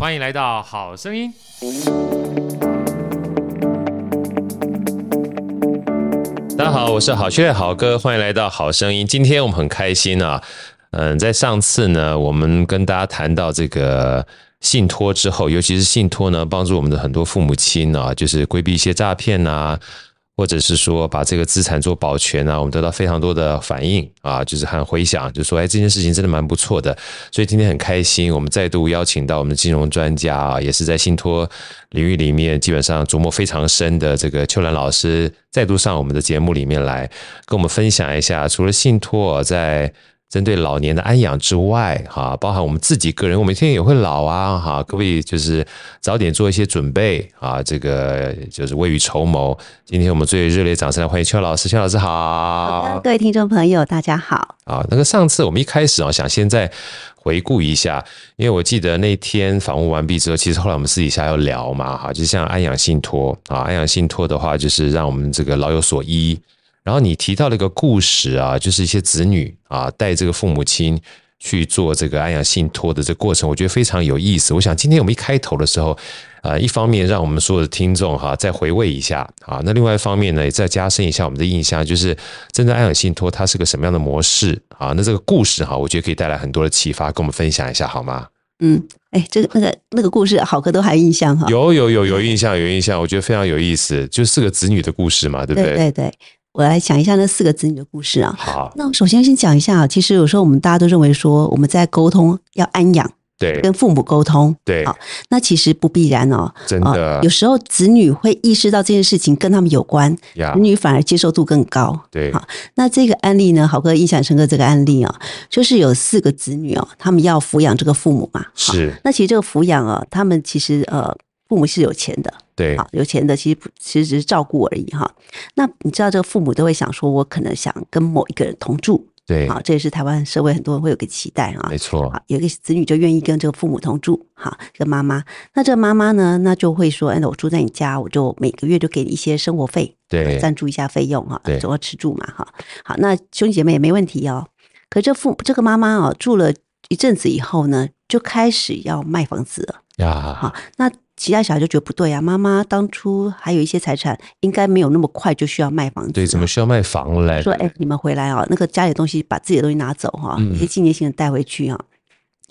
欢迎来到好声音。大家好，我是好趣好哥，欢迎来到好声音。今天我们很开心啊，嗯，在上次呢，我们跟大家谈到这个信托之后，尤其是信托呢，帮助我们的很多父母亲啊，就是规避一些诈骗啊。或者是说把这个资产做保全啊，我们得到非常多的反应啊，就是很回响，就说哎，这件事情真的蛮不错的。所以今天很开心，我们再度邀请到我们的金融专家啊，也是在信托领域里面基本上琢磨非常深的这个秋兰老师，再度上我们的节目里面来跟我们分享一下，除了信托在。针对老年的安养之外，哈，包含我们自己个人，我们每天也会老啊，哈，可不可以就是早点做一些准备啊？这个就是未雨绸缪。今天我们最热烈掌声来欢迎邱老师，邱老师好。好的，各位听众朋友，大家好。啊，那个上次我们一开始啊，想先在回顾一下，因为我记得那天访问完毕之后，其实后来我们私底下要聊嘛，哈，就像安养信托啊，安养信托的话，就是让我们这个老有所依。然后你提到了一个故事啊，就是一些子女啊带这个父母亲去做这个安养信托的这个过程，我觉得非常有意思。我想今天我们一开头的时候，呃，一方面让我们所有的听众哈再回味一下啊，那另外一方面呢，也再加深一下我们的印象，就是真正安养信托它是个什么样的模式啊？那这个故事哈，我觉得可以带来很多的启发，跟我们分享一下好吗？嗯，哎，这个那个那个故事，好哥都还有印象哈？有有有有印象有印象，我觉得非常有意思，就四个子女的故事嘛，对不对？对对对。我来讲一下那四个子女的故事啊。好，那我首先先讲一下啊，其实有时候我们大家都认为说我们在沟通要安养，对，跟父母沟通，对，好，那其实不必然哦。真的，有时候子女会意识到这件事情跟他们有关，呀，子女反而接受度更高。对，好，那这个案例呢，好哥印象深刻。这个案例啊，就是有四个子女哦，他们要抚养这个父母嘛。是。那其实这个抚养啊，他们其实呃。父母是有钱的，对，好有钱的，其实其实只是照顾而已哈。那你知道，这个父母都会想说，我可能想跟某一个人同住，对，好，这也是台湾社会很多人会有个期待啊，没错。有一个子女就愿意跟这个父母同住，哈，跟妈妈。那这个妈妈呢，那就会说，哎，那我住在你家，我就每个月就给你一些生活费，对，赞助一下费用哈，对，总要吃住嘛，哈。好，那兄弟姐妹也没问题哦。可这父这个妈妈啊，住了一阵子以后呢，就开始要卖房子了呀。好，那。其他小孩就觉得不对啊，妈妈当初还有一些财产，应该没有那么快就需要卖房子。对，怎么需要卖房嘞？说，哎、欸，你们回来啊，那个家里的东西，把自己的东西拿走哈，一些纪念性的带回去啊，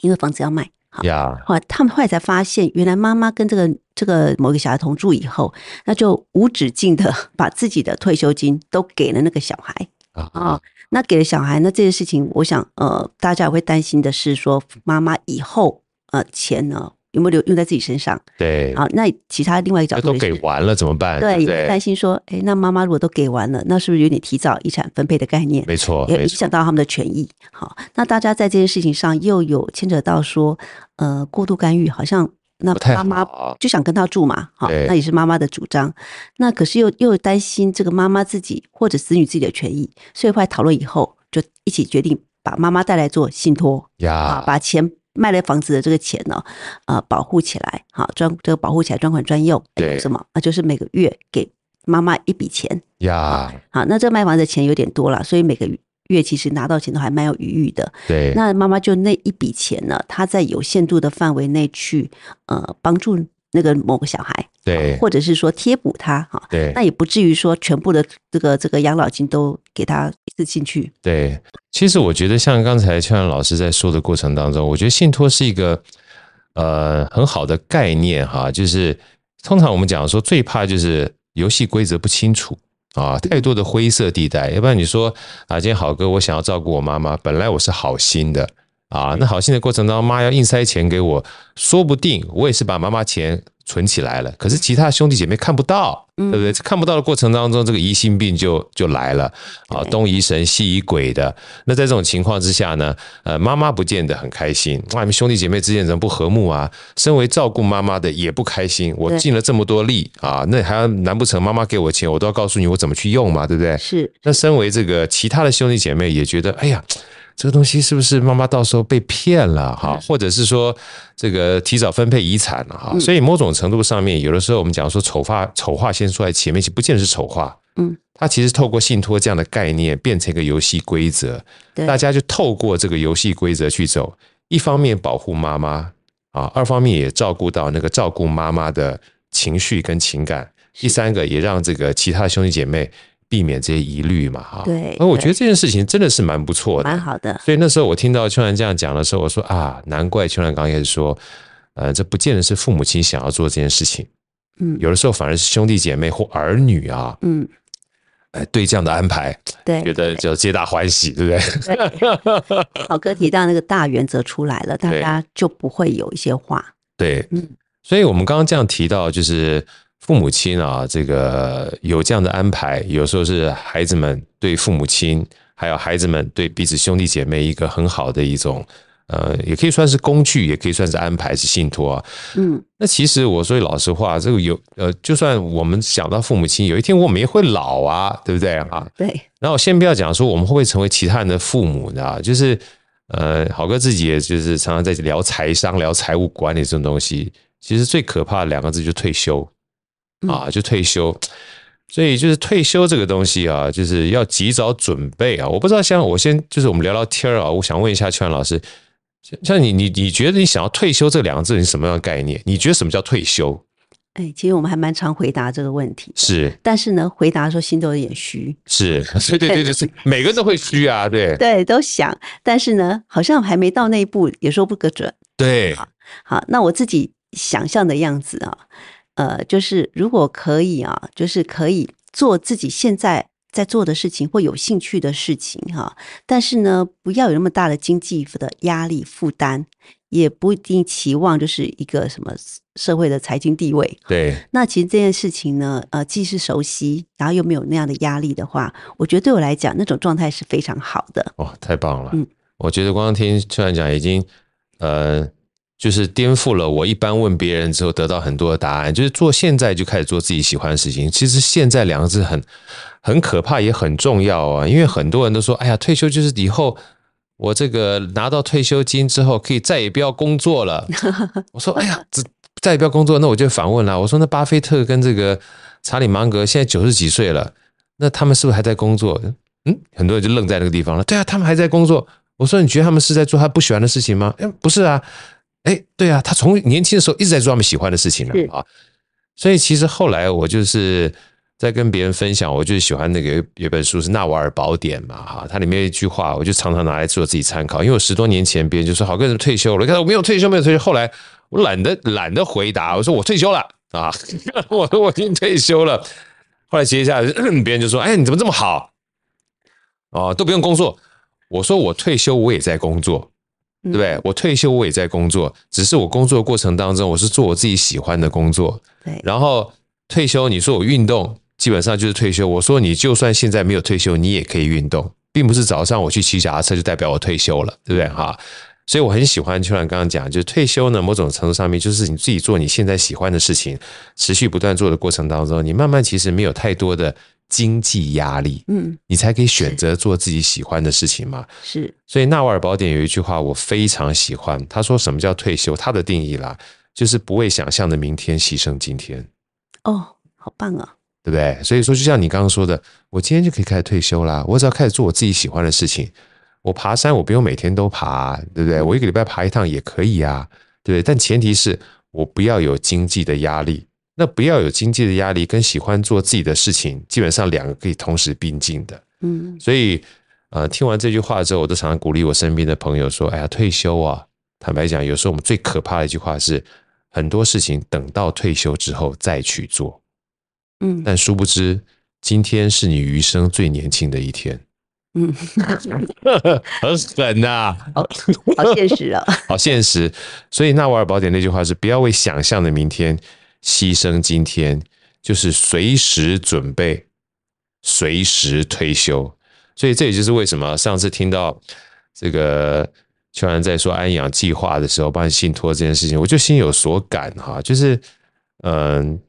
因为房子要卖。呀，后来他们后来才发现，原来妈妈跟这个这个某个小孩同住以后，那就无止境的 把自己的退休金都给了那个小孩啊、哦。那给了小孩，那这件事情，我想呃，大家也会担心的是说，妈妈以后呃钱呢？有没有留用在自己身上？对，好，那其他另外一个角度，都给完了怎么办？对，也担心说，哎，那妈妈如果都给完了，那是不是有点提早遗产分配的概念？没错，也影响到他们的权益。好，那大家在这件事情上又有牵扯到说，呃，过度干预，好像那妈妈就想跟他住嘛，好，那也是妈妈的主张。那可是又又担心这个妈妈自己或者子女自己的权益，所以后来讨论以后，就一起决定把妈妈带来做信托呀，把钱。卖了房子的这个钱呢，呃，保护起来，好专这个保护起来专款专用，对什么？那就是每个月给妈妈一笔钱呀。好，那这卖房子的钱有点多了，所以每个月其实拿到钱都还蛮有余裕的。对，那妈妈就那一笔钱呢，她在有限度的范围内去呃帮助。那个某个小孩，对，或者是说贴补他，哈，对，那也不至于说全部的这个这个养老金都给他一次进去。对，其实我觉得像刚才邱阳老师在说的过程当中，我觉得信托是一个呃很好的概念哈，就是通常我们讲说最怕就是游戏规则不清楚啊，太多的灰色地带，要不然你说啊，今天好哥我想要照顾我妈妈，本来我是好心的。啊，那好心的过程当中，妈要硬塞钱给我，说不定我也是把妈妈钱存起来了。可是其他兄弟姐妹看不到，对不对？看不到的过程当中，这个疑心病就就来了啊，东疑神西疑鬼的。那在这种情况之下呢，呃，妈妈不见得很开心。哇，你们兄弟姐妹之间怎么不和睦啊？身为照顾妈妈的也不开心。我尽了这么多力啊，那还要难不成妈妈给我钱，我都要告诉你我怎么去用嘛，对不对？是。那身为这个其他的兄弟姐妹也觉得，哎呀。这个东西是不是妈妈到时候被骗了哈？或者是说这个提早分配遗产了哈？所以某种程度上面，有的时候我们讲说丑话，丑话先说在前面，其实不见得是丑话。嗯，它其实透过信托这样的概念，变成一个游戏规则，大家就透过这个游戏规则去走。一方面保护妈妈，啊，二方面也照顾到那个照顾妈妈的情绪跟情感，第三个也让这个其他兄弟姐妹避免这些疑虑嘛，哈。对。而我觉得这件事情真的是蛮不错的，蛮好的。所以那时候我听到秋兰这样讲的时候，我说啊，难怪秋兰刚开始说，呃，这不见得是父母亲想要做这件事情，嗯，有的时候反而是兄弟姐妹或儿女啊，嗯。哎，对这样的安排，对，觉得就皆大欢喜，对不对？对 好哥提到那个大原则出来了，大家就不会有一些话。对，嗯，所以我们刚刚这样提到，就是父母亲啊，这个有这样的安排，有时候是孩子们对父母亲，还有孩子们对彼此兄弟姐妹一个很好的一种。呃，也可以算是工具，也可以算是安排，是信托啊。嗯，那其实我说句老实话，这个有呃，就算我们想到父母亲，有一天我们也会老啊，对不对啊？对。然后先不要讲说我们会不会成为其他人的父母呢？就是呃，好哥自己也就是常常在聊财商、聊财务管理这种东西。其实最可怕的两个字就退休啊，就退休。所以就是退休这个东西啊，就是要及早准备啊。我不知道，像我先就是我们聊聊天啊，我想问一下秋兰老师。像你，你你觉得你想要退休这两个字，你什么样的概念？你觉得什么叫退休？哎，其实我们还蛮常回答这个问题，是。但是呢，回答的时候心都有点虚。是，对对对对，是每个人都会虚啊，对。对，都想，但是呢，好像还没到那一步，也说不个准。对。好，好，那我自己想象的样子啊，呃，就是如果可以啊，就是可以做自己现在。在做的事情或有兴趣的事情哈，但是呢，不要有那么大的经济的压力负担，也不一定期望就是一个什么社会的财经地位。对，那其实这件事情呢，呃，既是熟悉，然后又没有那样的压力的话，我觉得对我来讲，那种状态是非常好的。哇，太棒了！嗯，我觉得光听秋然讲已经，呃。就是颠覆了我一般问别人之后得到很多的答案，就是做现在就开始做自己喜欢的事情。其实“现在”两个字很很可怕，也很重要啊。因为很多人都说：“哎呀，退休就是以后我这个拿到退休金之后，可以再也不要工作了。”我说：“哎呀，这再也不要工作，那我就反问了。我说，那巴菲特跟这个查理芒格现在九十几岁了，那他们是不是还在工作？”嗯，很多人就愣在那个地方了。对啊，他们还在工作。我说：“你觉得他们是在做他不喜欢的事情吗？”哎，不是啊。哎，对啊，他从年轻的时候一直在做他们喜欢的事情呢啊，所以其实后来我就是在跟别人分享，我就喜欢那个有本书是《纳瓦尔宝典》嘛哈，它里面有一句话，我就常常拿来做自己参考。因为我十多年前别人就说好哥退休了，你看我没有退休，没有退休。后来我懒得懒得回答，我说我退休了啊，我说我已经退休了。后来接下来 别人就说，哎，你怎么这么好哦，都不用工作。我说我退休，我也在工作。对不对？我退休，我也在工作，只是我工作的过程当中，我是做我自己喜欢的工作。对。然后退休，你说我运动，基本上就是退休。我说你就算现在没有退休，你也可以运动，并不是早上我去骑脚踏车就代表我退休了，对不对？哈。所以我很喜欢秋兰刚刚讲，就是退休呢，某种程度上面就是你自己做你现在喜欢的事情，持续不断做的过程当中，你慢慢其实没有太多的。经济压力，嗯，你才可以选择做自己喜欢的事情嘛。是，所以《纳瓦尔宝典》有一句话我非常喜欢，他说：“什么叫退休？他的定义啦，就是不为想象的明天牺牲今天。”哦，好棒啊，对不对？所以说，就像你刚刚说的，我今天就可以开始退休啦，我只要开始做我自己喜欢的事情。我爬山，我不用每天都爬，对不对？我一个礼拜爬一趟也可以啊，对不对？但前提是我不要有经济的压力。那不要有经济的压力，跟喜欢做自己的事情，基本上两个可以同时并进的。嗯，所以呃，听完这句话之后，我都常常鼓励我身边的朋友说：“哎呀，退休啊！坦白讲，有时候我们最可怕的一句话是，很多事情等到退休之后再去做。”嗯，但殊不知，今天是你余生最年轻的一天。嗯，很狠呐、啊，好，好现实啊、哦，好现实。所以《纳瓦尔宝典》那句话是：不要为想象的明天。牺牲今天，就是随时准备，随时退休。所以这也就是为什么上次听到这个秋兰在说安养计划的时候，帮你信托这件事情，我就心有所感哈。就是，嗯，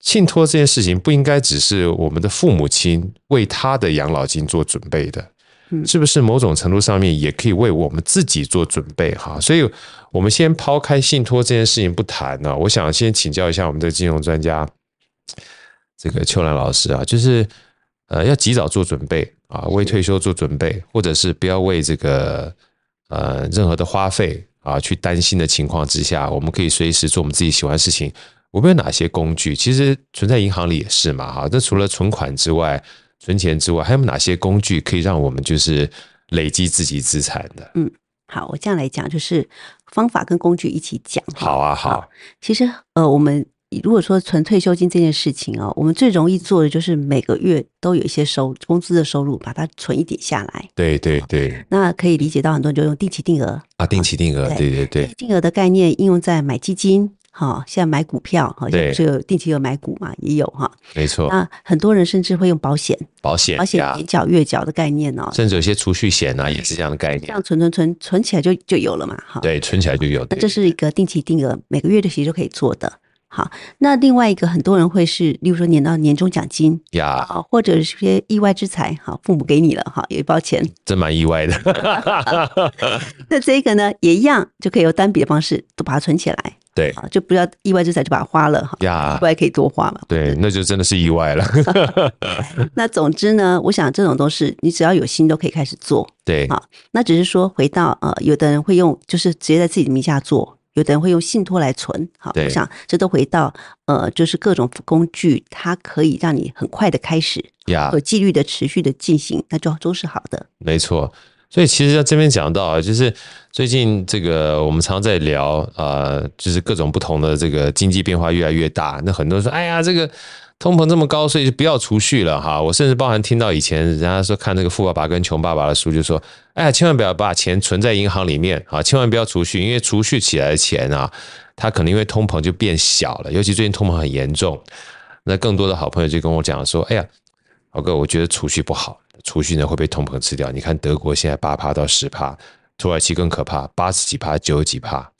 信托这件事情不应该只是我们的父母亲为他的养老金做准备的。是不是某种程度上面也可以为我们自己做准备哈？所以，我们先抛开信托这件事情不谈呢。我想先请教一下我们的金融专家，这个秋兰老师啊，就是呃，要及早做准备啊，为退休做准备，或者是不要为这个呃任何的花费啊去担心的情况之下，我们可以随时做我们自己喜欢的事情。我们有哪些工具？其实存在银行里也是嘛，哈。那除了存款之外，存钱之外，还有哪些工具可以让我们就是累积自己资产的？嗯，好，我这样来讲，就是方法跟工具一起讲。好啊，好。好，其实呃，我们。如果说存退休金这件事情哦，我们最容易做的就是每个月都有一些收工资的收入，把它存一点下来。对对对，那可以理解到很多人就用定期定额啊，定期定额，对对对，定额的概念应用在买基金，哈，现在买股票，好像是有定期有买股嘛，也有哈，没错。那很多人甚至会用保险，保险保险年缴月缴的概念哦，甚至有些储蓄险啊，也是这样的概念，这样存存存存起来就就有了嘛，哈，对，存起来就有。那这是一个定期定额，每个月的其实就可以做的。好，那另外一个很多人会是，例如说年到年终奖金呀，啊，或者是些意外之财，好，父母给你了，哈，有一包钱，真蛮意外的。那这个呢，也一样，就可以用单笔的方式都把它存起来，对，啊，就不要意外之财就把它花了，哈，呀，意外可以多花嘛，对，那就真的是意外了。那总之呢，我想这种都是你只要有心都可以开始做，对，好，那只是说回到呃，有的人会用，就是直接在自己的名下做。有的人会用信托来存，好，我想这都回到呃，就是各种工具，它可以让你很快的开始，呀，有纪律的持续的进行，那就都是好的。没错，所以其实在这边讲到啊，就是最近这个我们常在聊，呃，就是各种不同的这个经济变化越来越大，那很多人说，哎呀，这个。通膨这么高，所以就不要储蓄了哈。我甚至包含听到以前人家说看那个富爸爸跟穷爸爸的书，就说：哎呀，千万不要把钱存在银行里面啊，千万不要储蓄，因为储蓄起来的钱啊，它可能因为通膨就变小了。尤其最近通膨很严重，那更多的好朋友就跟我讲说：哎呀，豪哥，我觉得储蓄不好，储蓄呢会被通膨吃掉。你看德国现在八趴到十趴，土耳其更可怕，八十几趴、九十几趴。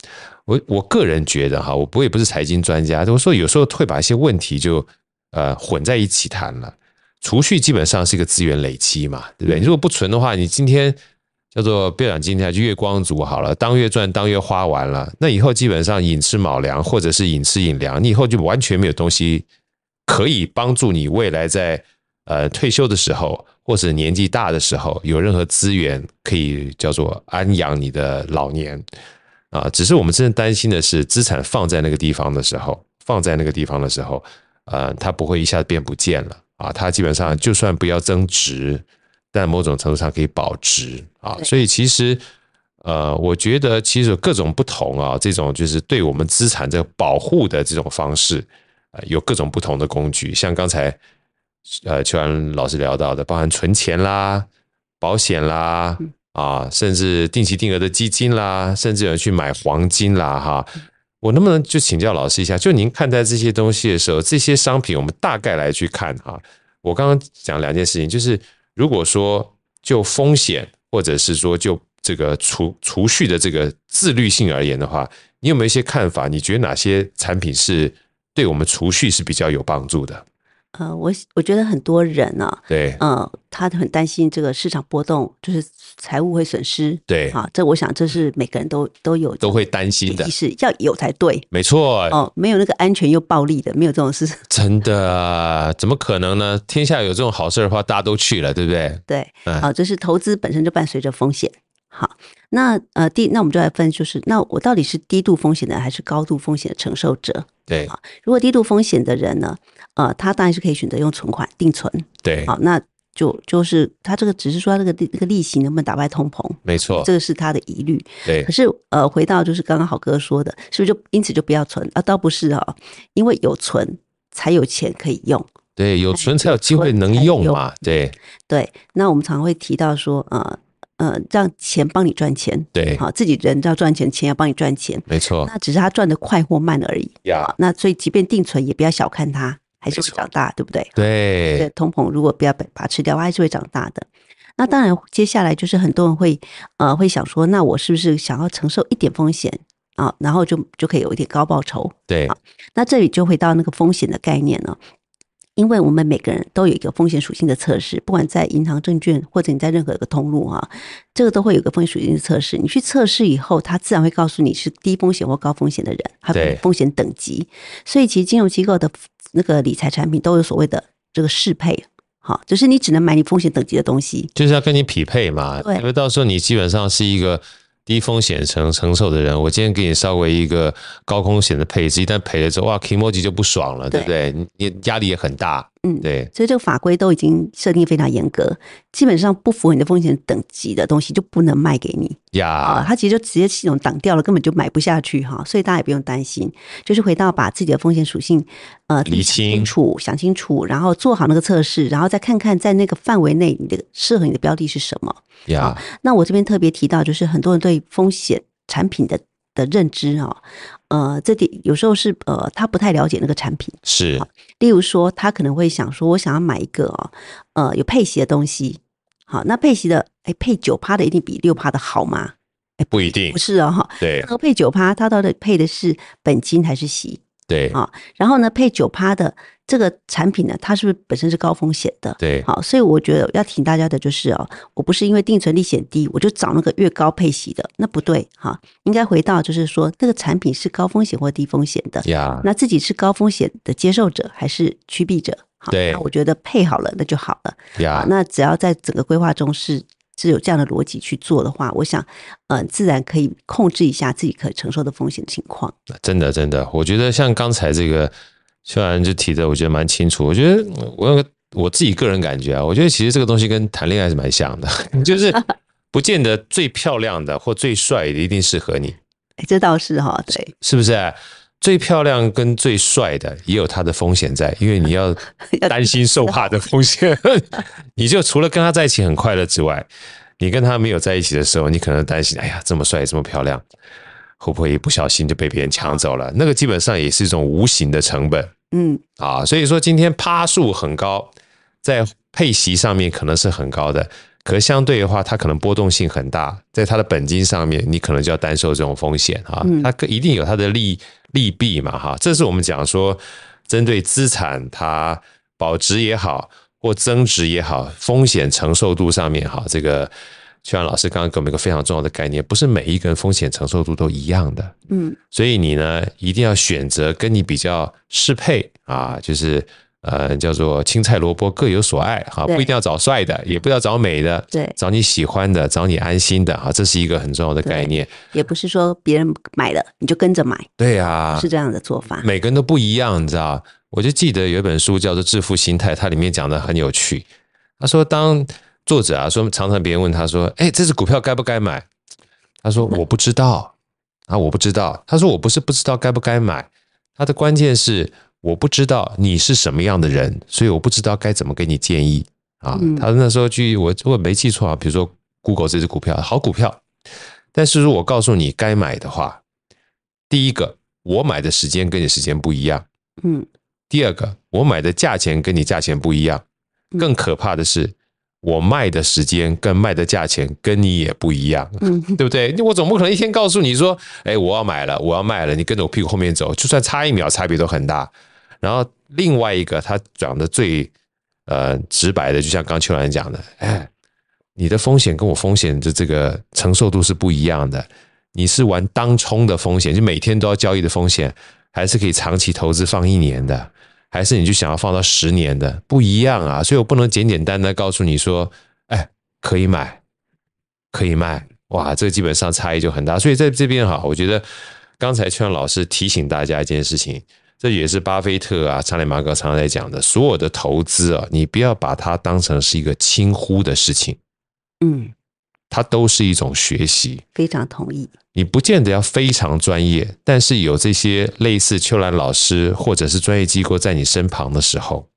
我我个人觉得哈，我不也不是财经专家，我说有时候会把一些问题就。呃，混在一起谈了，储蓄基本上是一个资源累积嘛，对不对？你如果不存的话，你今天叫做不要讲今天就月光族好了，当月赚当月花完了，那以后基本上寅吃卯粮或者是寅吃寅粮，你以后就完全没有东西可以帮助你未来在呃退休的时候或者年纪大的时候有任何资源可以叫做安养你的老年啊。只是我们真正担心的是资产放在那个地方的时候，放在那个地方的时候。呃，它不会一下子变不见了啊！它基本上就算不要增值，但某种程度上可以保值啊。所以其实，呃，我觉得其实有各种不同啊，这种就是对我们资产这个保护的这种方式，呃，有各种不同的工具。像刚才呃秋安老师聊到的，包含存钱啦、保险啦啊，甚至定期定额的基金啦，甚至有人去买黄金啦，哈。我能不能就请教老师一下？就您看待这些东西的时候，这些商品我们大概来去看哈。我刚刚讲两件事情，就是如果说就风险，或者是说就这个储储蓄的这个自律性而言的话，你有没有一些看法？你觉得哪些产品是对我们储蓄是比较有帮助的？呃，我我觉得很多人呢、啊，对，呃，他很担心这个市场波动，就是财务会损失，对，啊，这我想这是每个人都都有都会担心的，意识要有才对，没错，哦，没有那个安全又暴利的，没有这种事，真的，怎么可能呢？天下有这种好事的话，大家都去了，对不对？对，好、嗯，这是投资本身就伴随着风险。好，那呃第，那我们就来分，就是那我到底是低度风险的还是高度风险的承受者？对啊，如果低度风险的人呢，呃，他当然是可以选择用存款定存。对，好，那就就是他这个只是说他这个利这个利息能不能打败通膨？没错，这个是他的疑虑。对，可是呃，回到就是刚刚好哥说的，是不是就因此就不要存啊？倒不是啊，因为有存才有钱可以用。对，有存才有机会能用嘛。对对，那我们常会提到说，呃。呃，让钱帮你赚钱，对，好，自己人要赚钱，钱要帮你赚钱，没错。那只是他赚的快或慢而已。呀、那所以即便定存，也不要小看它，还是会长大，对不对？对。对，通膨如果不要把它吃掉，它还是会长大的。那当然，接下来就是很多人会呃会想说，那我是不是想要承受一点风险啊？然后就就可以有一点高报酬？对。那这里就回到那个风险的概念了。因为我们每个人都有一个风险属性的测试，不管在银行、证券或者你在任何一个通路啊，这个都会有个风险属性的测试。你去测试以后，它自然会告诉你是低风险或高风险的人，还有风险等级。所以其实金融机构的那个理财产品都有所谓的这个适配，好，就是你只能买你风险等级的东西，就是要跟你匹配嘛。对，因为到时候你基本上是一个低风险承承受的人，我今天给你稍微一个高风险的配置，一旦赔了之后，哇，kimoji 就不爽了，对，对不对？你压力也很大，嗯，对。所以这个法规都已经设定非常严格，基本上不符合你的风险等级的东西就不能卖给你呀。啊，它其实就直接系统挡掉了，根本就买不下去哈。所以大家也不用担心，就是回到把自己的风险属性呃理清楚、想清楚，然后做好那个测试，然后再看看在那个范围内你的适合你的标的是什么。呀，那我这边特别提到，就是很多人对风险产品的的认知啊，呃，这点有时候是呃，他不太了解那个产品。是，例如说，他可能会想说，我想要买一个哦，呃，有配息的东西。好，那配息的，哎，配九趴的一定比六趴的好吗？哎，不一定，不是哦，哈。对，那配九趴，它到底配的是本金还是息？对，啊，然后呢，配九趴的这个产品呢，它是不是本身是高风险的？对，好，所以我觉得要提醒大家的就是哦，我不是因为定存利息低，我就找那个越高配息的，那不对哈，应该回到就是说，这个产品是高风险或低风险的呀，那自己是高风险的接受者还是趋避者？好，对，那我觉得配好了那就好了呀，那只要在整个规划中是。是有这样的逻辑去做的话，我想，呃，自然可以控制一下自己可承受的风险情况。真的，真的，我觉得像刚才这个，虽然就提的，我觉得蛮清楚。我觉得我我自己个人感觉啊，我觉得其实这个东西跟谈恋爱是蛮像的，就是不见得最漂亮的或最帅的一定适合你。哎，这倒是哈，对，是不是啊？最漂亮跟最帅的也有它的风险在，因为你要 担心受怕的风险。你就除了跟他在一起很快乐之外，你跟他没有在一起的时候，你可能担心：哎呀，这么帅，这么漂亮，会不会一不小心就被别人抢走了？那个基本上也是一种无形的成本。嗯，啊，所以说今天趴数很高，在配息上面可能是很高的。可是相对的话，它可能波动性很大，在它的本金上面，你可能就要担受这种风险哈。它一定有它的利利弊嘛哈。这是我们讲说，针对资产它保值也好，或增值也好，风险承受度上面哈，这个邱阳老师刚刚给我们一个非常重要的概念，不是每一个人风险承受度都一样的。嗯，所以你呢，一定要选择跟你比较适配啊，就是。呃，叫做青菜萝卜各有所爱哈，不一定要找帅的，也不要找美的，对，找你喜欢的，找你安心的哈，这是一个很重要的概念。也不是说别人买了你就跟着买，对啊，是这样的做法。每个人都不一样，你知道？我就记得有一本书叫做《致富心态》，它里面讲的很有趣。他说，当作者啊说，常常别人问他说：“哎，这只股票该不该买？”他说：“我不知道啊，我不知道。”他说：“我不是不知道该不该买，他的关键是。”我不知道你是什么样的人，所以我不知道该怎么给你建议啊。他那时候去，我如果没记错啊，比如说 Google 这只股票好股票，但是如果告诉你该买的话，第一个我买的时间跟你时间不一样，嗯。第二个我买的价钱跟你价钱不一样，更可怕的是。我卖的时间跟卖的价钱跟你也不一样，嗯，对不对？我总不可能一天告诉你说，哎，我要买了，我要卖了，你跟着我屁股后面走，就算差一秒，差别都很大。然后另外一个，他讲的最呃直白的，就像刚秋兰讲的，哎，你的风险跟我风险的这个承受度是不一样的。你是玩当冲的风险，就每天都要交易的风险，还是可以长期投资放一年的？还是你就想要放到十年的不一样啊，所以我不能简简单单告诉你说，哎，可以买，可以卖，哇，这基本上差异就很大。所以在这边哈，我觉得刚才邱老师提醒大家一件事情，这也是巴菲特啊、查理芒格常常在讲的，所有的投资啊，你不要把它当成是一个轻忽的事情，嗯。它都是一种学习，非常同意。你不见得要非常专业，但是有这些类似秋兰老师或者是专业机构在你身旁的时候，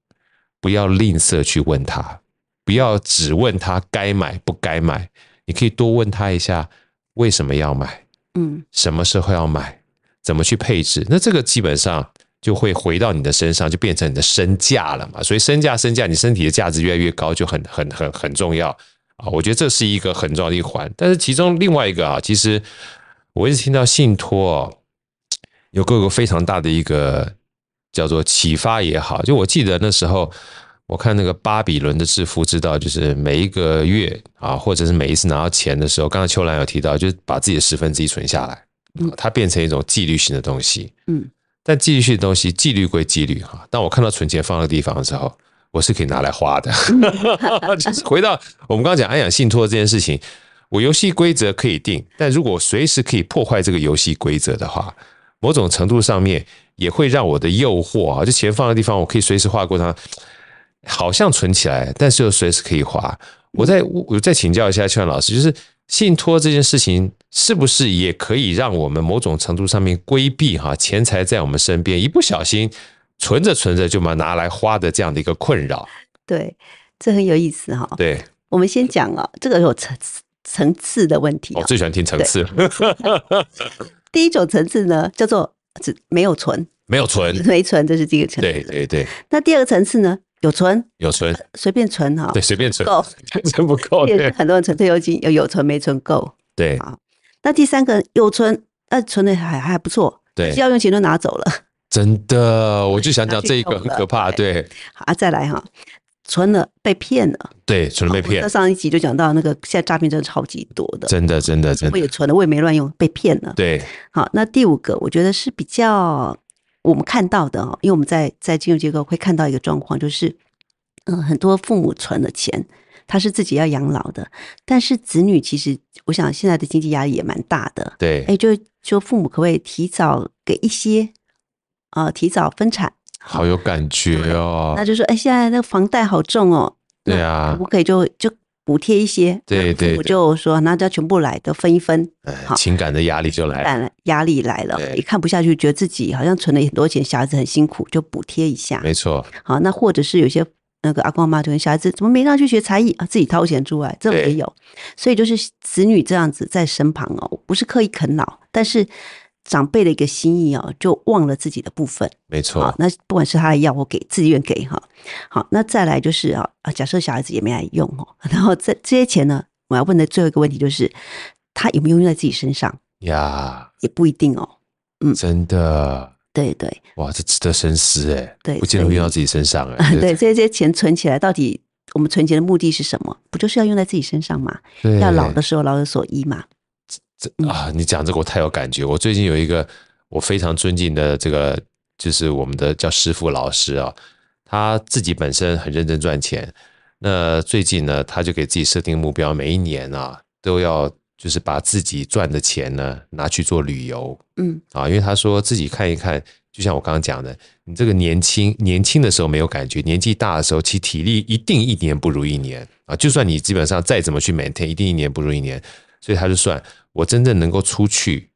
不要吝啬去问他，不要只问他该买不该买，你可以多问他一下为什么要买，嗯，什么时候要买，怎么去配置，那这个基本上就会回到你的身上，就变成你的身价了嘛。所以身价身价，你身体的价值越来越高，就很很很很重要。啊，我觉得这是一个很重要的一环，但是其中另外一个啊，其实我一直听到信托哦，有各个非常大的一个叫做启发也好，就我记得那时候我看那个巴比伦的致富之道，就是每一个月啊，或者是每一次拿到钱的时候，刚刚秋兰有提到，就是把自己的十分之一存下来，它变成一种纪律性的东西，嗯，但纪律性的东西，纪律归纪律哈，当我看到存钱放的地方的时候。我是可以拿来花的，就是回到我们刚刚讲安养信托这件事情，我游戏规则可以定，但如果随时可以破坏这个游戏规则的话，某种程度上面也会让我的诱惑啊，就钱放的地方，我可以随时花过它，好像存起来，但是又随时可以花。我再我再请教一下秋元老师，就是信托这件事情，是不是也可以让我们某种程度上面规避哈钱财在我们身边，一不小心存着存着就把拿来花的这样的一个困扰？对，这很有意思哈。对，我们先讲啊，这个有层层次的问题。我最喜欢听层次。第一种层次呢，叫做只没有存，没有存，没存，这是第一个层次。对对对。那第二个层次呢？有存，有存，随便存哈。对，随便存，够，存不够。也是很多人存退休金，有有存没存够。对，好。那第三个有存，呃存的还还不错。对，要用钱都拿走了。真的，我就想讲这一个很可怕。对，好啊，再来哈，存了被骗了。对，存了被骗。那上一集就讲到那个，现在诈骗真的超级多的。真的，真的，真的。我也存了，我也没乱用，被骗了。对，好，那第五个，我觉得是比较我们看到的哦，因为我们在在金融机构会看到一个状况，就是。嗯，很多父母存了钱，他是自己要养老的，但是子女其实，我想现在的经济压力也蛮大的。对，哎、欸，就就父母可不可以提早给一些，呃，提早分产？好有感觉哦。那就说，哎、欸，现在那个房贷好重哦。对啊，可不可以就就补贴一些？对对，我就说，那就全部来都分一分。好，情感的压力就来了，压力来了，也看不下去，觉得自己好像存了很多钱，小孩子很辛苦，就补贴一下。没错。好，那或者是有些。那个阿公阿妈就跟小孩子怎么没让他去学才艺啊？自己掏钱出来，这种也有。所以就是子女这样子在身旁哦，不是刻意啃老，但是长辈的一个心意哦，就忘了自己的部分。没错。那不管是他的要我给，自愿给哈。好，那再来就是啊啊，假设小孩子也没来用哦，然后这这些钱呢，我要问的最后一个问题就是，他有没有用在自己身上呀？也不一定哦。嗯，真的。对对，哇，这值得深思哎，对，不见得会用到自己身上哎。对，这些钱存起来，到底我们存钱的目的是什么？不就是要用在自己身上嘛？对，要老的时候老有所依嘛。这啊，你讲这个我太有感觉。我最近有一个我非常尊敬的这个，就是我们的叫师傅老师啊，他自己本身很认真赚钱。那最近呢，他就给自己设定目标，每一年啊都要。就是把自己赚的钱呢拿去做旅游，嗯啊，因为他说自己看一看，就像我刚刚讲的，你这个年轻年轻的时候没有感觉，年纪大的时候，其体力一定一年不如一年啊。就算你基本上再怎么去 maintain，一定一年不如一年。所以他就算我真正能够出去，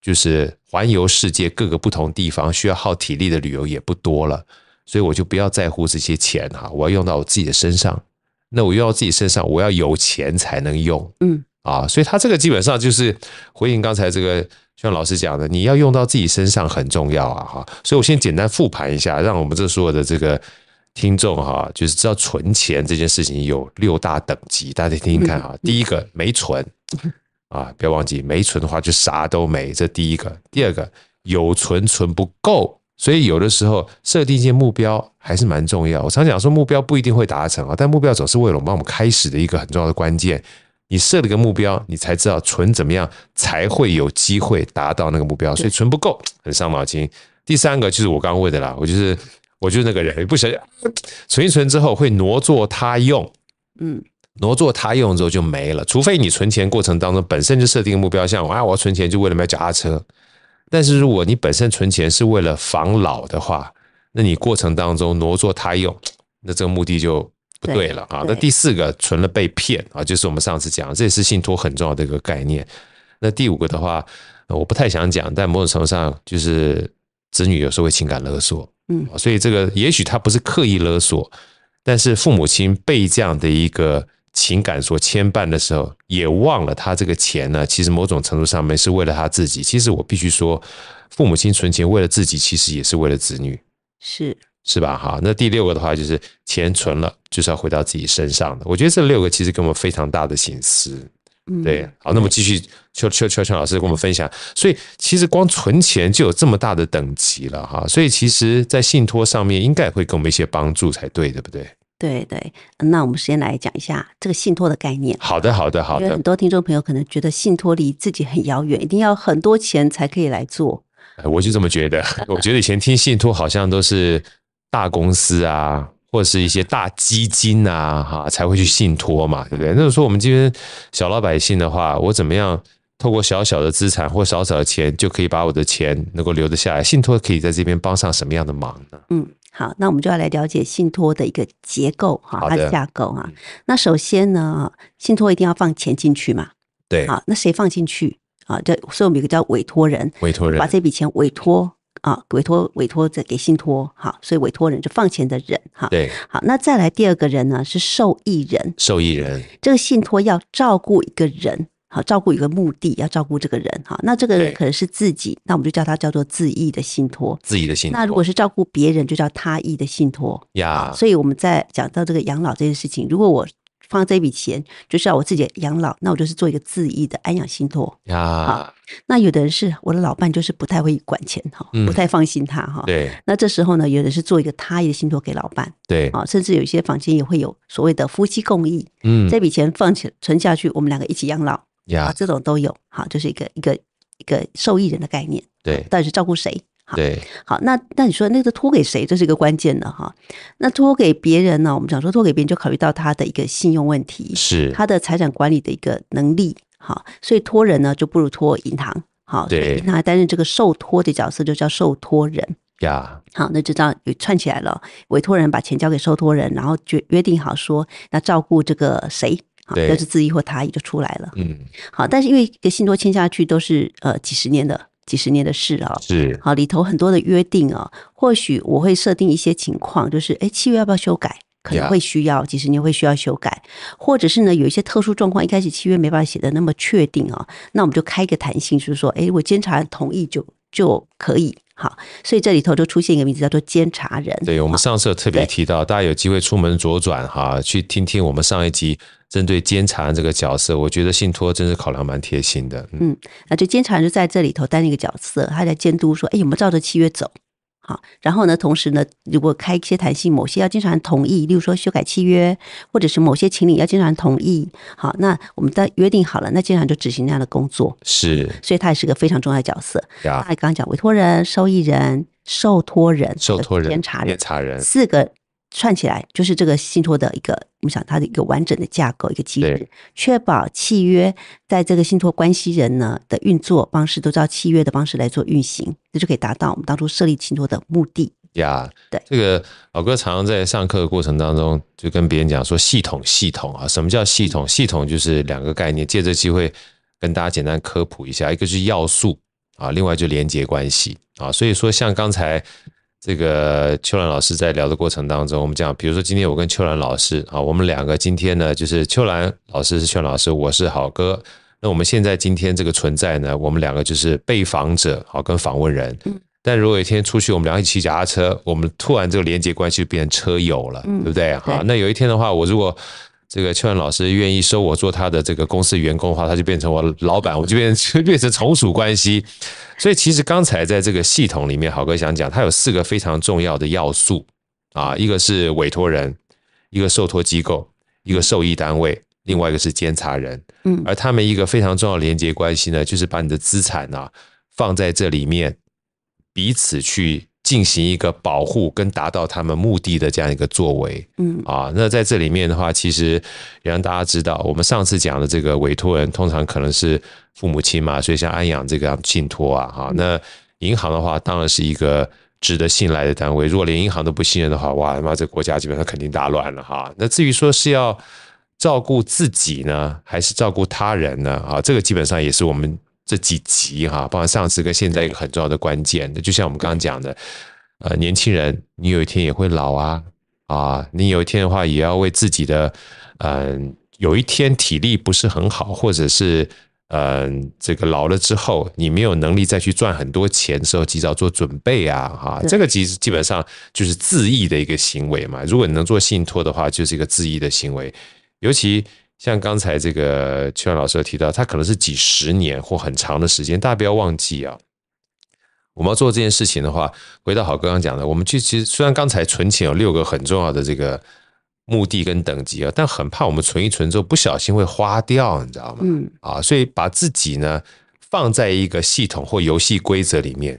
就是环游世界各个不同地方需要耗体力的旅游也不多了，所以我就不要在乎这些钱哈，我要用到我自己的身上。那我用到自己身上，我要有钱才能用，嗯。啊，所以他这个基本上就是回应刚才这个像老师讲的，你要用到自己身上很重要啊，哈。所以我先简单复盘一下，让我们这所有的这个听众哈，就是知道存钱这件事情有六大等级，大家听听看哈。第一个没存啊，不要忘记没存的话就啥都没，这第一个。第二个有存存不够，所以有的时候设定一些目标还是蛮重要。我常讲说目标不一定会达成啊，但目标总是为了我们帮我们开始的一个很重要的关键。你设了个目标，你才知道存怎么样才会有机会达到那个目标，所以存不够很伤脑筋。第三个就是我刚刚问的啦，我就是我就是那个人，不小心存一存之后会挪作他用，嗯，挪作他用之后就没了。除非你存钱过程当中本身就设定目标，像啊我要存钱就为了买脚踏车，但是如果你本身存钱是为了防老的话，那你过程当中挪作他用，那这个目的就。不对了啊！那第四个存了被骗啊，就是我们上次讲，这也是信托很重要的一个概念。那第五个的话，我不太想讲，但某种程度上就是子女有时候会情感勒索，嗯，所以这个也许他不是刻意勒索，但是父母亲被这样的一个情感所牵绊的时候，也忘了他这个钱呢，其实某种程度上面是为了他自己。其实我必须说，父母亲存钱为了自己，其实也是为了子女，是。是吧？哈，那第六个的话就是钱存了，就是要回到自己身上的。我觉得这六个其实给我们非常大的醒思。对，好，那么继续邱邱邱邱老师跟我们分享。所以其实光存钱就有这么大的等级了哈。所以其实，在信托上面应该也会给我们一些帮助才对，对不对？对对。那我们先来讲一下这个信托的概念。好的，好的，好的。因为很多听众朋友可能觉得信托离自己很遥远，一定要很多钱才可以来做。我就这么觉得。我觉得以前听信托好像都是。大公司啊，或者是一些大基金啊，哈，才会去信托嘛，对不对？那个时候我们这边小老百姓的话，我怎么样透过小小的资产或少少的钱，就可以把我的钱能够留得下来？信托可以在这边帮上什么样的忙呢？嗯，好，那我们就要来了解信托的一个结构哈，它的架构哈。那首先呢，信托一定要放钱进去嘛？对，好，那谁放进去啊？这所以我们有一个叫委托人，委托人把这笔钱委托。啊，委托委托着给信托，好，所以委托人就放钱的人，哈，对，好，那再来第二个人呢是受益人，受益人，这个信托要照顾一个人，好，照顾一个目的，要照顾这个人，哈，那这个人可能是自己，那我们就叫他叫做自益的信托，自益的信托。那如果是照顾别人，就叫他益的信托，呀，所以我们在讲到这个养老这件事情，如果我放这笔钱就是要我自己养老，那我就是做一个自益的安养信托呀。好，那有的人是我的老伴，就是不太会管钱哈，不太放心他哈。对。那这时候呢，有的是做一个他益的信托给老伴。对。啊，甚至有一些房间也会有所谓的夫妻共益。嗯。这笔钱放起存下去，我们两个一起养老。呀。这种都有。好，就是一个一个一个受益人的概念。对。到底是照顾谁？对，好，那那你说那个托给谁？这是一个关键的哈。那托给别人呢？我们讲说托给别人，就考虑到他的一个信用问题，是他的财产管理的一个能力。好，所以托人呢就不如托银行。好，对，银行还担任这个受托的角色，就叫受托人。呀，好，那就这样有串起来了。委托人把钱交给受托人，然后约约定好说，那照顾这个谁？好，就是自益或他益就出来了。嗯，好，但是因为一个信托签下去都是呃几十年的。几十年的事啊，是好，里头很多的约定啊，或许我会设定一些情况，就是哎，契约要不要修改？可能会需要几十年会需要修改，或者是呢有一些特殊状况，一开始契约没办法写得那么确定啊，那我们就开一个弹性，就是说，哎，我监察同意就就可以。好，所以这里头就出现一个名字叫做监察人。对，我们上次有特别提到，大家有机会出门左转哈，去听听我们上一集针对监察人这个角色，我觉得信托真是考量蛮贴心的。嗯，那就监察人就在这里头担任一个角色，他在监督说，哎，有没有照着契约走？好，然后呢，同时呢，如果开一些弹性，某些要经常同意，例如说修改契约，或者是某些情理要经常同意，好，那我们的约定好了，那经常就执行那样的工作。是，所以他也是个非常重要的角色。呀，他刚刚讲委托人、受益人、受托人、受托人、监察人、监察人四个。串起来就是这个信托的一个，我们想它的一个完整的架构，一个机制，确保契约在这个信托关系人呢的运作方式都照契约的方式来做运行，这就可以达到我们当初设立信托的目的。呀，对，这个老哥常常在上课的过程当中就跟别人讲说，系统系统啊，什么叫系统？系统就是两个概念，借这机会跟大家简单科普一下，一个是要素啊，另外就连接关系啊，所以说像刚才。这个秋兰老师在聊的过程当中，我们讲，比如说今天我跟秋兰老师啊，我们两个今天呢，就是秋兰老师是秋兰老师，我是好哥。那我们现在今天这个存在呢，我们两个就是被访者，好跟访问人。但如果有一天出去，我们两个一起骑脚踏车，我们突然这个连接关系就变成车友了，对不对？好，那有一天的话，我如果这个秋兰老师愿意收我做他的这个公司员工的话，他就变成我老板，我就变成就变成从属关系。所以其实刚才在这个系统里面，好哥想讲，它有四个非常重要的要素啊，一个是委托人，一个受托机构，一个受益单位，另外一个是监察人。嗯，而他们一个非常重要的连接关系呢，就是把你的资产啊放在这里面，彼此去。进行一个保护跟达到他们目的的这样一个作为，嗯啊，那在这里面的话，其实也让大家知道，我们上次讲的这个委托人通常可能是父母亲嘛，所以像安养这个样信托啊，哈，那银行的话当然是一个值得信赖的单位。如果连银行都不信任的话，哇，那这国家基本上肯定大乱了哈。那至于说是要照顾自己呢，还是照顾他人呢？啊，这个基本上也是我们。这几集哈，包括上次跟现在一个很重要的关键的，就像我们刚刚讲的，呃，年轻人，你有一天也会老啊，啊，你有一天的话也要为自己的，嗯、呃，有一天体力不是很好，或者是嗯、呃，这个老了之后你没有能力再去赚很多钱的时候，及早做准备啊，哈，这个其实基本上就是自益的一个行为嘛。如果你能做信托的话，就是一个自益的行为，尤其。像刚才这个邱老师有提到，他可能是几十年或很长的时间，大家不要忘记啊。我们要做这件事情的话，回到好刚刚讲的，我们去其实虽然刚才存钱有六个很重要的这个目的跟等级啊，但很怕我们存一存之后不小心会花掉，你知道吗？嗯啊，所以把自己呢放在一个系统或游戏规则里面，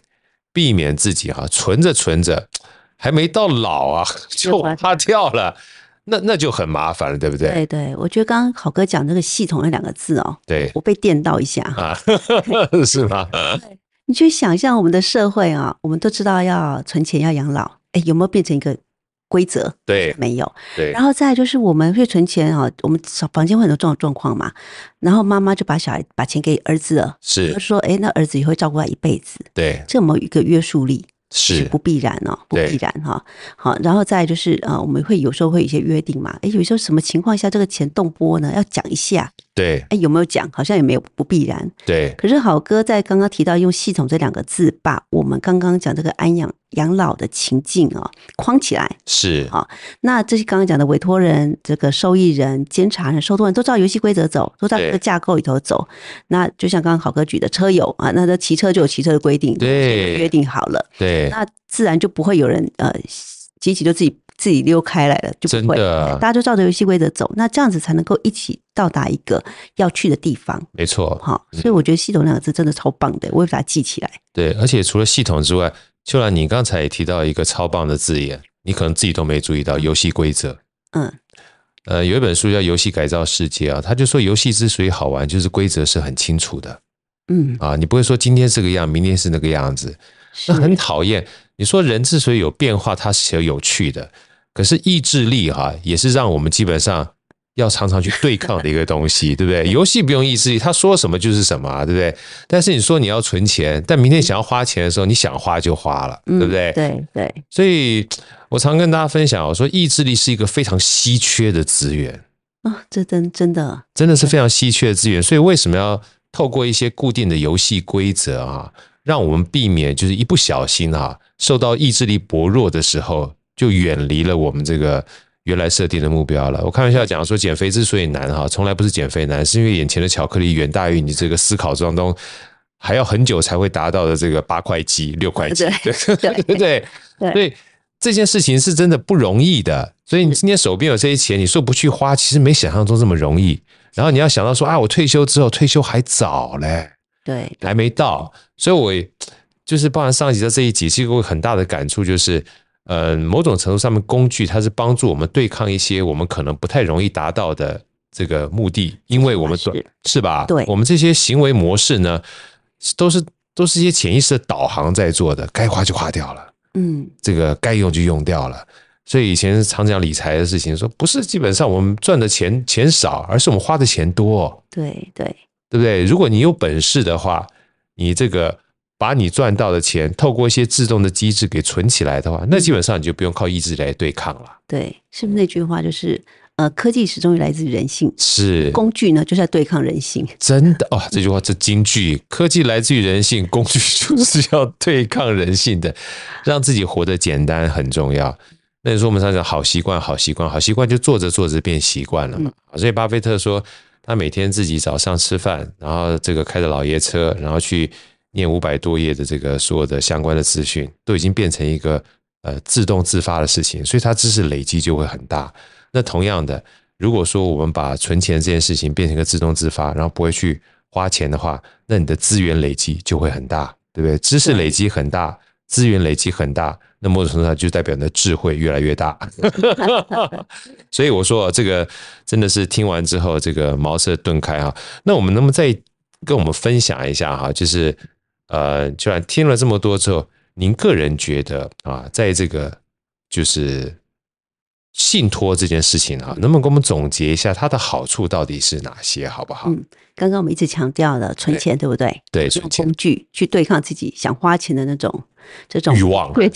避免自己哈存着存着。还没到老啊，就花掉了，那那就很麻烦了，对不对？对对，我觉得刚刚好哥讲这个系统那两个字哦，对，我被电到一下啊，是吗？你去想象我们的社会啊，我们都知道要存钱要养老，哎，有没有变成一个？规则对，没有对，然后再就是我们会存钱啊，我们房间会有这种状况嘛，然后妈妈就把小孩把钱给儿子了，是说哎，那儿子也会照顾他一辈子，对，这有没有一个约束力？是不必然哦，不必然哈。好，然后再就是呃，我们会有时候会有一些约定嘛。哎，有时候什么情况下这个钱动拨呢？要讲一下。对。哎，有没有讲？好像也没有，不必然。对。可是好哥在刚刚提到用系统这两个字，把我们刚刚讲这个安养养老的情境啊框起来。是。好，那这些刚刚讲的委托人、这个受益人、监察人、受托人都照游戏规则走，都照这个架构里头走。那就像刚刚好哥举的车友啊，那这骑车就有骑车的规定，对，约定好了。对。那自然就不会有人呃，机器就自己自己溜开来了，就不会，大家就照着游戏规则走，那这样子才能够一起到达一个要去的地方。没错，好，所以我觉得“系统”两个字真的超棒的，我也把它记起来。对，而且除了系统之外，秋兰，你刚才也提到一个超棒的字眼，你可能自己都没注意到，游戏规则。嗯，呃，有一本书叫《游戏改造世界》啊，他就说游戏之所以好玩，就是规则是很清楚的。嗯，啊，你不会说今天这个样，明天是那个样子。那很讨厌。你说人之所以有变化，它是有趣的。可是意志力哈、啊，也是让我们基本上要常常去对抗的一个东西，对不对？游戏不用意志力，他说什么就是什么、啊，对不对？但是你说你要存钱，但明天想要花钱的时候，你想花就花了，对不对？对对。所以我常跟大家分享，我说意志力是一个非常稀缺的资源啊，这真真的真的是非常稀缺的资源。所以为什么要透过一些固定的游戏规则啊？让我们避免就是一不小心啊，受到意志力薄弱的时候，就远离了我们这个原来设定的目标了。我开玩笑讲说，减肥之所以难哈，从来不是减肥难，是因为眼前的巧克力远大于你这个思考当中还要很久才会达到的这个八块肌、六块肌，对对 对对。所以这件事情是真的不容易的。所以你今天手边有这些钱，你说不去花，其实没想象中这么容易。然后你要想到说啊，我退休之后，退休还早嘞。对，还没到，所以我就是包含上一集到这一集，其实我很大的感触就是，呃，某种程度上面，工具它是帮助我们对抗一些我们可能不太容易达到的这个目的，因为我们是，是吧？对，我们这些行为模式呢，都是都是一些潜意识的导航在做的，该花就花掉了，嗯，这个该用就用掉了，所以以前常讲理财的事情，说不是基本上我们赚的钱钱少，而是我们花的钱多，对对。对不对？如果你有本事的话，你这个把你赚到的钱透过一些自动的机制给存起来的话，那基本上你就不用靠意志来对抗了。对，是不是那句话就是呃，科技始终来自于人性，是工具呢就是要对抗人性。真的哦，这句话这金句，科技来自于人性，工具就是要对抗人性的，让自己活得简单很重要。那你说我们常讲好习惯，好习惯，好习惯就做着做着变习惯了嘛。所以巴菲特说。他每天自己早上吃饭，然后这个开着老爷车，然后去念五百多页的这个所有的相关的资讯，都已经变成一个呃自动自发的事情，所以它知识累积就会很大。那同样的，如果说我们把存钱这件事情变成一个自动自发，然后不会去花钱的话，那你的资源累积就会很大，对不对？知识累积很大，资源累积很大。那某种程度上就代表你的智慧越来越大，所以我说这个真的是听完之后这个茅塞顿开啊。那我们能不能再跟我们分享一下哈？就是呃，就然听了这么多之后，您个人觉得啊，在这个就是信托这件事情啊，能不能给我们总结一下它的好处到底是哪些，好不好？嗯，刚刚我们一直强调了存钱，对不对？对，用工具去对抗自己想花钱的那种。这种欲望，对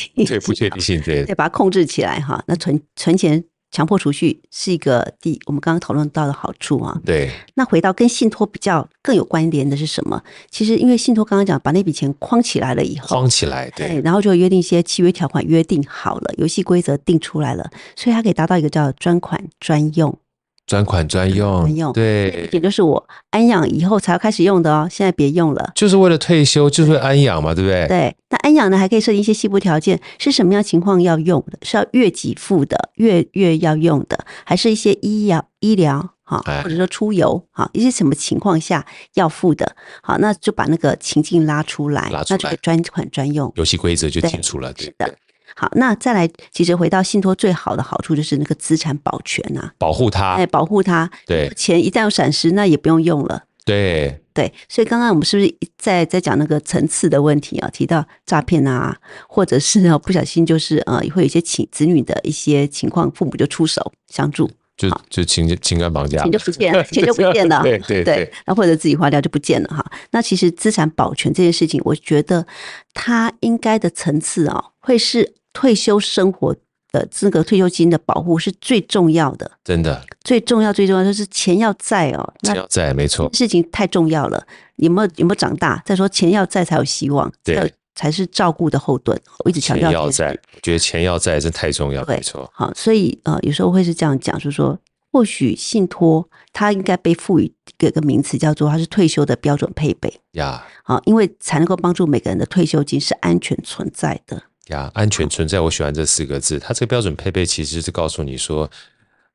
不确定性，对，得把它控制起来哈。那存存钱、强迫储蓄是一个第我们刚刚讨论到的好处啊。对。那回到跟信托比较更有关联的是什么？其实因为信托刚刚讲把那笔钱框起来了以后，框起来，对，然后就约定一些契约条款，约定好了，游戏规则定出来了，所以它可以达到一个叫专款专用。专款专用，专用，对，也就是我安养以后才要开始用的哦，现在别用了，就是为了退休，就是为安养嘛，对不对？对，那安养呢，还可以设定一些细部条件，是什么样情况要用的？是要月给付的，月月要用的，还是一些医疗医疗哈，或者说出游哈，一些什么情况下要付的？好，那就把那个情境拉出来，拉出来，那这个专款专用，游戏规则就清楚了，对，是的。好，那再来，其实回到信托最好的好处就是那个资产保全呐、啊，保护它，哎，保护它，对，钱一旦有闪失，那也不用用了，对对，所以刚刚我们是不是在在讲那个层次的问题啊？提到诈骗啊，或者是不小心就是呃，会有一些情子女的一些情况，父母就出手相助。就就情情感绑架，钱就不见了，钱就不见了，对对对，那或者自己花掉就不见了哈。那其实资产保全这件事情，我觉得它应该的层次啊，会是退休生活的这个退休金的保护是最重要的，真的最重要最重要就是钱要在哦，钱要在没错，事情太重要了，有没有有没有长大？再说钱要在才有希望，对。才是照顾的后盾。我一直强调，钱要在，我觉得钱要在，这太重要，没错。好，所以呃，有时候会是这样讲，就是说，或许信托它应该被赋予一个名词，叫做它是退休的标准配备呀。好，因为才能够帮助每个人的退休金是安全存在的呀。安全存在，我喜欢这四个字。它这个标准配备其实是告诉你说，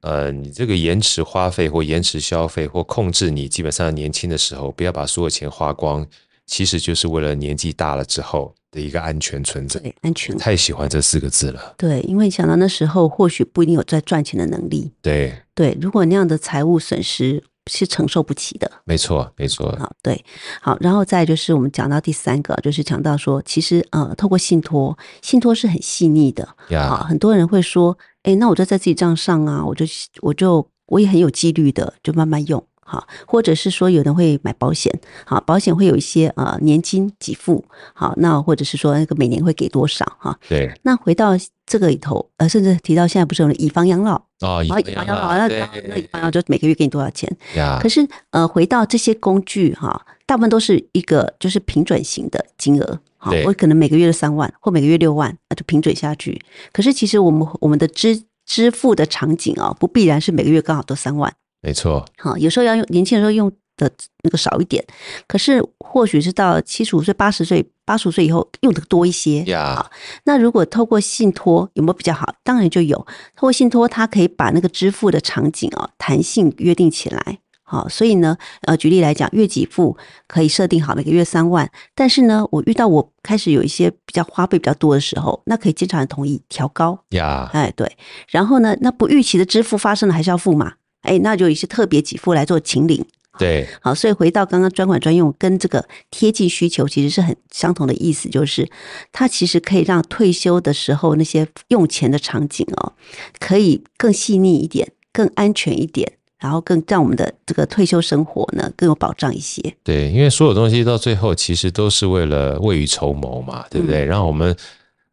呃，你这个延迟花费或延迟消费或控制你基本上年轻的时候，不要把所有钱花光。其实就是为了年纪大了之后的一个安全存在，安全。太喜欢这四个字了。对，因为想到那时候或许不一定有在赚钱的能力。对对，如果那样的财务损失是承受不起的。没错，没错。好，对，好，然后再就是我们讲到第三个，就是讲到说，其实呃，透过信托，信托是很细腻的。呀，好，很多人会说，哎，那我就在自己账上啊，我就我就我也很有纪律的，就慢慢用。好，或者是说有人会买保险，好，保险会有一些呃年金给付，好，那或者是说那个每年会给多少哈？对。那回到这个里头，呃，甚至提到现在不是有以房养老哦，以房养老，那那以房养老就每个月给你多少钱？呀。可是呃，回到这些工具哈，大部分都是一个就是平准型的金额，好，我可能每个月三万或每个月六万，那就平准下去。可是其实我们我们的支支付的场景啊，不必然是每个月刚好都三万。没错，好，有时候要用年轻的时候用的那个少一点，可是或许是到七十五岁、八十岁、八十五岁以后用的多一些。呀，那如果透过信托有没有比较好？当然就有，透过信托它可以把那个支付的场景哦弹性约定起来。好，所以呢，呃，举例来讲，月给付可以设定好每个月三万，但是呢，我遇到我开始有一些比较花费比较多的时候，那可以经常同意调高。呀，哎，对，然后呢，那不预期的支付发生了还是要付嘛？哎，那就有一些特别给付来做秦岭，对，好，所以回到刚刚专款专用跟这个贴近需求其实是很相同的意思，就是它其实可以让退休的时候那些用钱的场景哦，可以更细腻一点，更安全一点，然后更让我们的这个退休生活呢更有保障一些。对，因为所有东西到最后其实都是为了未雨绸缪嘛，对不对？嗯、然后我们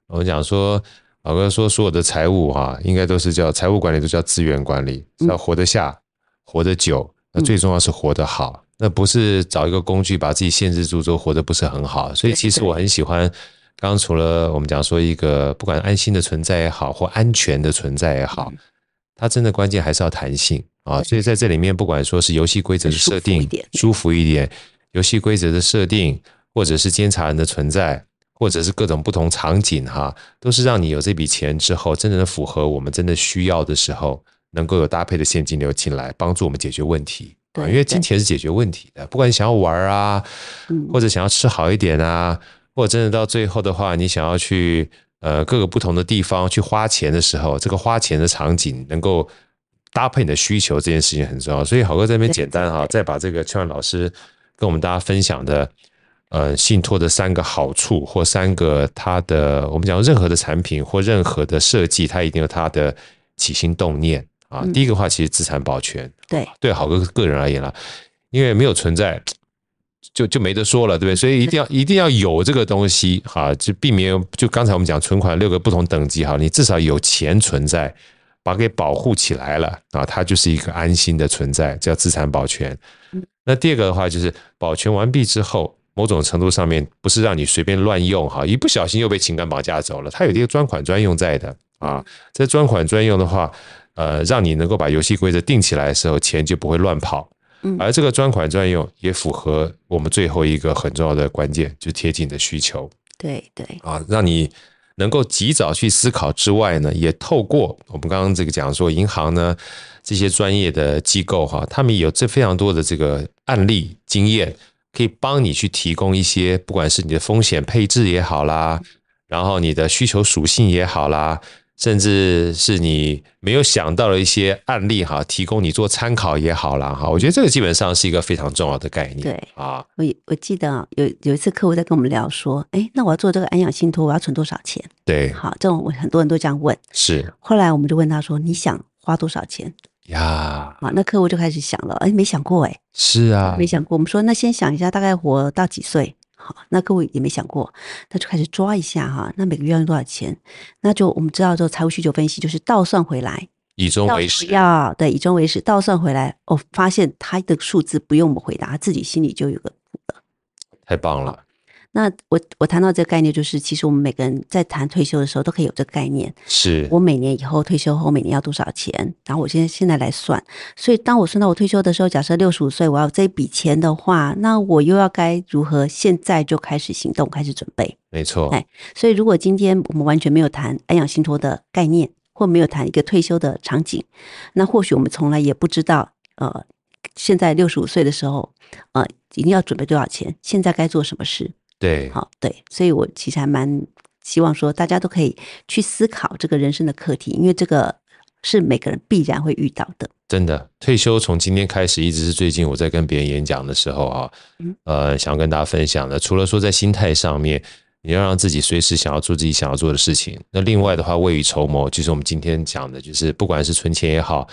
我们讲说。好哥说：“所有的财务哈，应该都是叫财务管理，都叫资源管理，要活得下、活得久。那最重要是活得好，那不是找一个工具把自己限制住之后活得不是很好。所以其实我很喜欢，刚刚除了我们讲说一个不管安心的存在也好，或安全的存在也好，它真的关键还是要弹性啊。所以在这里面，不管说是游戏规则的设定舒服一点，游戏规则的设定，或者是监察人的存在。”或者是各种不同场景哈，都是让你有这笔钱之后，真正的符合我们真的需要的时候，能够有搭配的现金流进来，帮助我们解决问题。对，因为金钱是解决问题的，不管你想要玩啊，或者想要吃好一点啊，或者真的到最后的话，你想要去呃各个不同的地方去花钱的时候，这个花钱的场景能够搭配你的需求，这件事情很重要。所以好哥在这边简单哈，再把这个千万老师跟我们大家分享的。呃，信托的三个好处或三个它的，我们讲任何的产品或任何的设计，它一定有它的起心动念啊。第一个话，其实资产保全，对对，好个个人而言啦，因为没有存在，就就没得说了，对不对？所以一定要一定要有这个东西哈，就避免就刚才我们讲存款六个不同等级哈，你至少有钱存在，把它给保护起来了啊，它就是一个安心的存在，叫资产保全。那第二个的话，就是保全完毕之后。某种程度上面不是让你随便乱用哈，一不小心又被情感绑架走了。它有一个专款专用在的啊，这专款专用的话，呃，让你能够把游戏规则定起来的时候，钱就不会乱跑。而这个专款专用也符合我们最后一个很重要的关键，就贴近的需求。对对啊，让你能够及早去思考之外呢，也透过我们刚刚这个讲说，银行呢这些专业的机构哈，他们有这非常多的这个案例经验。可以帮你去提供一些，不管是你的风险配置也好啦，然后你的需求属性也好啦。甚至是你没有想到的一些案例哈，提供你做参考也好啦哈。我觉得这个基本上是一个非常重要的概念。对啊，我我记得有有一次客户在跟我们聊说，哎，那我要做这个安养信托，我要存多少钱？对，好，这种我很多人都这样问。是。后来我们就问他说，你想花多少钱？呀，啊，那客户就开始想了，哎，没想过哎。是啊，没想过。我们说，那先想一下，大概活到几岁？好，那各位也没想过，那就开始抓一下哈。那每个月要用多少钱？那就我们知道之后，财务需求分析就是倒算回来，以终为始。要对，以终为始，倒算回来，哦，发现他的数字不用我们回答，他自己心里就有个谱了。太棒了。那我我谈到这个概念，就是其实我们每个人在谈退休的时候都可以有这个概念。是我每年以后退休后每年要多少钱？然后我现在现在来算。所以当我算到我退休的时候，假设六十五岁我要这笔钱的话，那我又要该如何现在就开始行动，开始准备？没错。哎，所以如果今天我们完全没有谈安养信托的概念，或没有谈一个退休的场景，那或许我们从来也不知道，呃，现在六十五岁的时候，呃，一定要准备多少钱？现在该做什么事？对，好，对，所以我其实还蛮希望说，大家都可以去思考这个人生的课题，因为这个是每个人必然会遇到的。真的，退休从今天开始，一直是最近我在跟别人演讲的时候啊，呃，想要跟大家分享的，除了说在心态上面，你要让自己随时想要做自己想要做的事情，那另外的话，未雨绸缪，就是我们今天讲的，就是不管是存钱也好。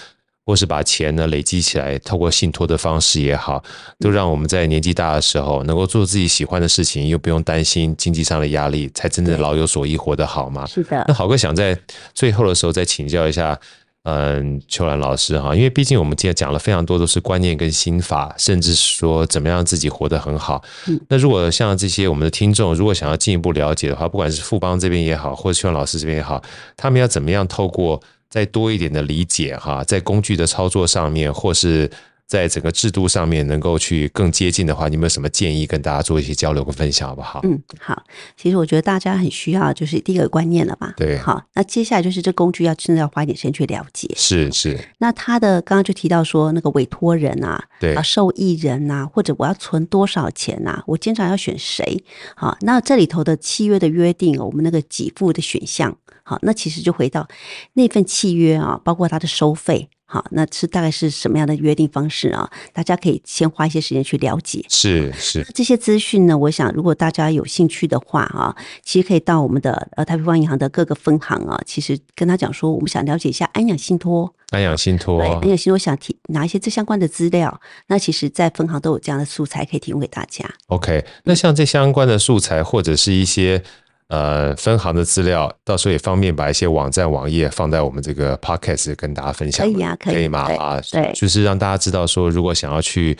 或是把钱呢累积起来，透过信托的方式也好，都让我们在年纪大的时候能够做自己喜欢的事情，又不用担心经济上的压力，才真正老有所依，活得好嘛。是的。那郝哥想在最后的时候再请教一下，嗯，秋兰老师哈，因为毕竟我们今天讲了非常多都是观念跟心法，甚至说怎么样自己活得很好。嗯。那如果像这些我们的听众，如果想要进一步了解的话，不管是富邦这边也好，或者秋兰老师这边也好，他们要怎么样透过？再多一点的理解哈，在工具的操作上面，或是在整个制度上面，能够去更接近的话，你有没有什么建议跟大家做一些交流跟分享，好不好？嗯，好。其实我觉得大家很需要，就是第一个观念了吧。对。好，那接下来就是这工具要真的要花一点时间去了解。是是。那他的刚刚就提到说，那个委托人啊，对啊，受益人啊，或者我要存多少钱啊，我经常要选谁？好，那这里头的契约的约定，我们那个给付的选项。好，那其实就回到那份契约啊，包括它的收费，好，那是大概是什么样的约定方式啊？大家可以先花一些时间去了解。是是，这些资讯呢，我想如果大家有兴趣的话啊，其实可以到我们的呃太平洋银行的各个分行啊，其实跟他讲说，我们想了解一下安养信托，安养信托，对，安养信托想提拿一些这相关的资料，那其实在分行都有这样的素材可以提供给大家。OK，那像这相关的素材或者是一些。呃，分行的资料，到时候也方便把一些网站、网页放在我们这个 podcast 跟大家分享。可以啊，可以，可以吗？啊，对，就是让大家知道说，如果想要去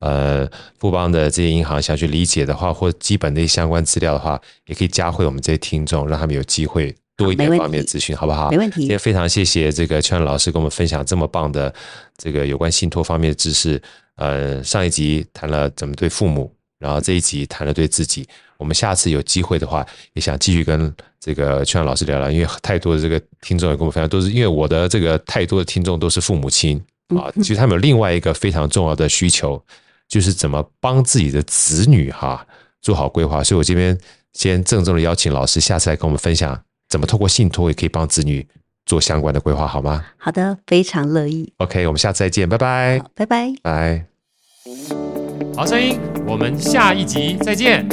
呃富邦的这些银行想去理解的话，或基本的一些相关资料的话，也可以加回我们这些听众，让他们有机会多一点方面的资讯，好不好？没问题。今天非常谢谢这个秋兰老师跟我们分享这么棒的这个有关信托方面的知识。呃，上一集谈了怎么对父母，然后这一集谈了对自己。我们下次有机会的话，也想继续跟这个秋兰老师聊聊，因为太多的这个听众也跟我们分享，都是因为我的这个太多的听众都是父母亲啊，其实他们有另外一个非常重要的需求，就是怎么帮自己的子女哈做好规划。所以我这边先郑重的邀请老师下次来跟我们分享，怎么透过信托也可以帮子女做相关的规划，好吗？好的，非常乐意。OK，我们下次再见，拜拜，拜拜，拜。好声音，我们下一集再见。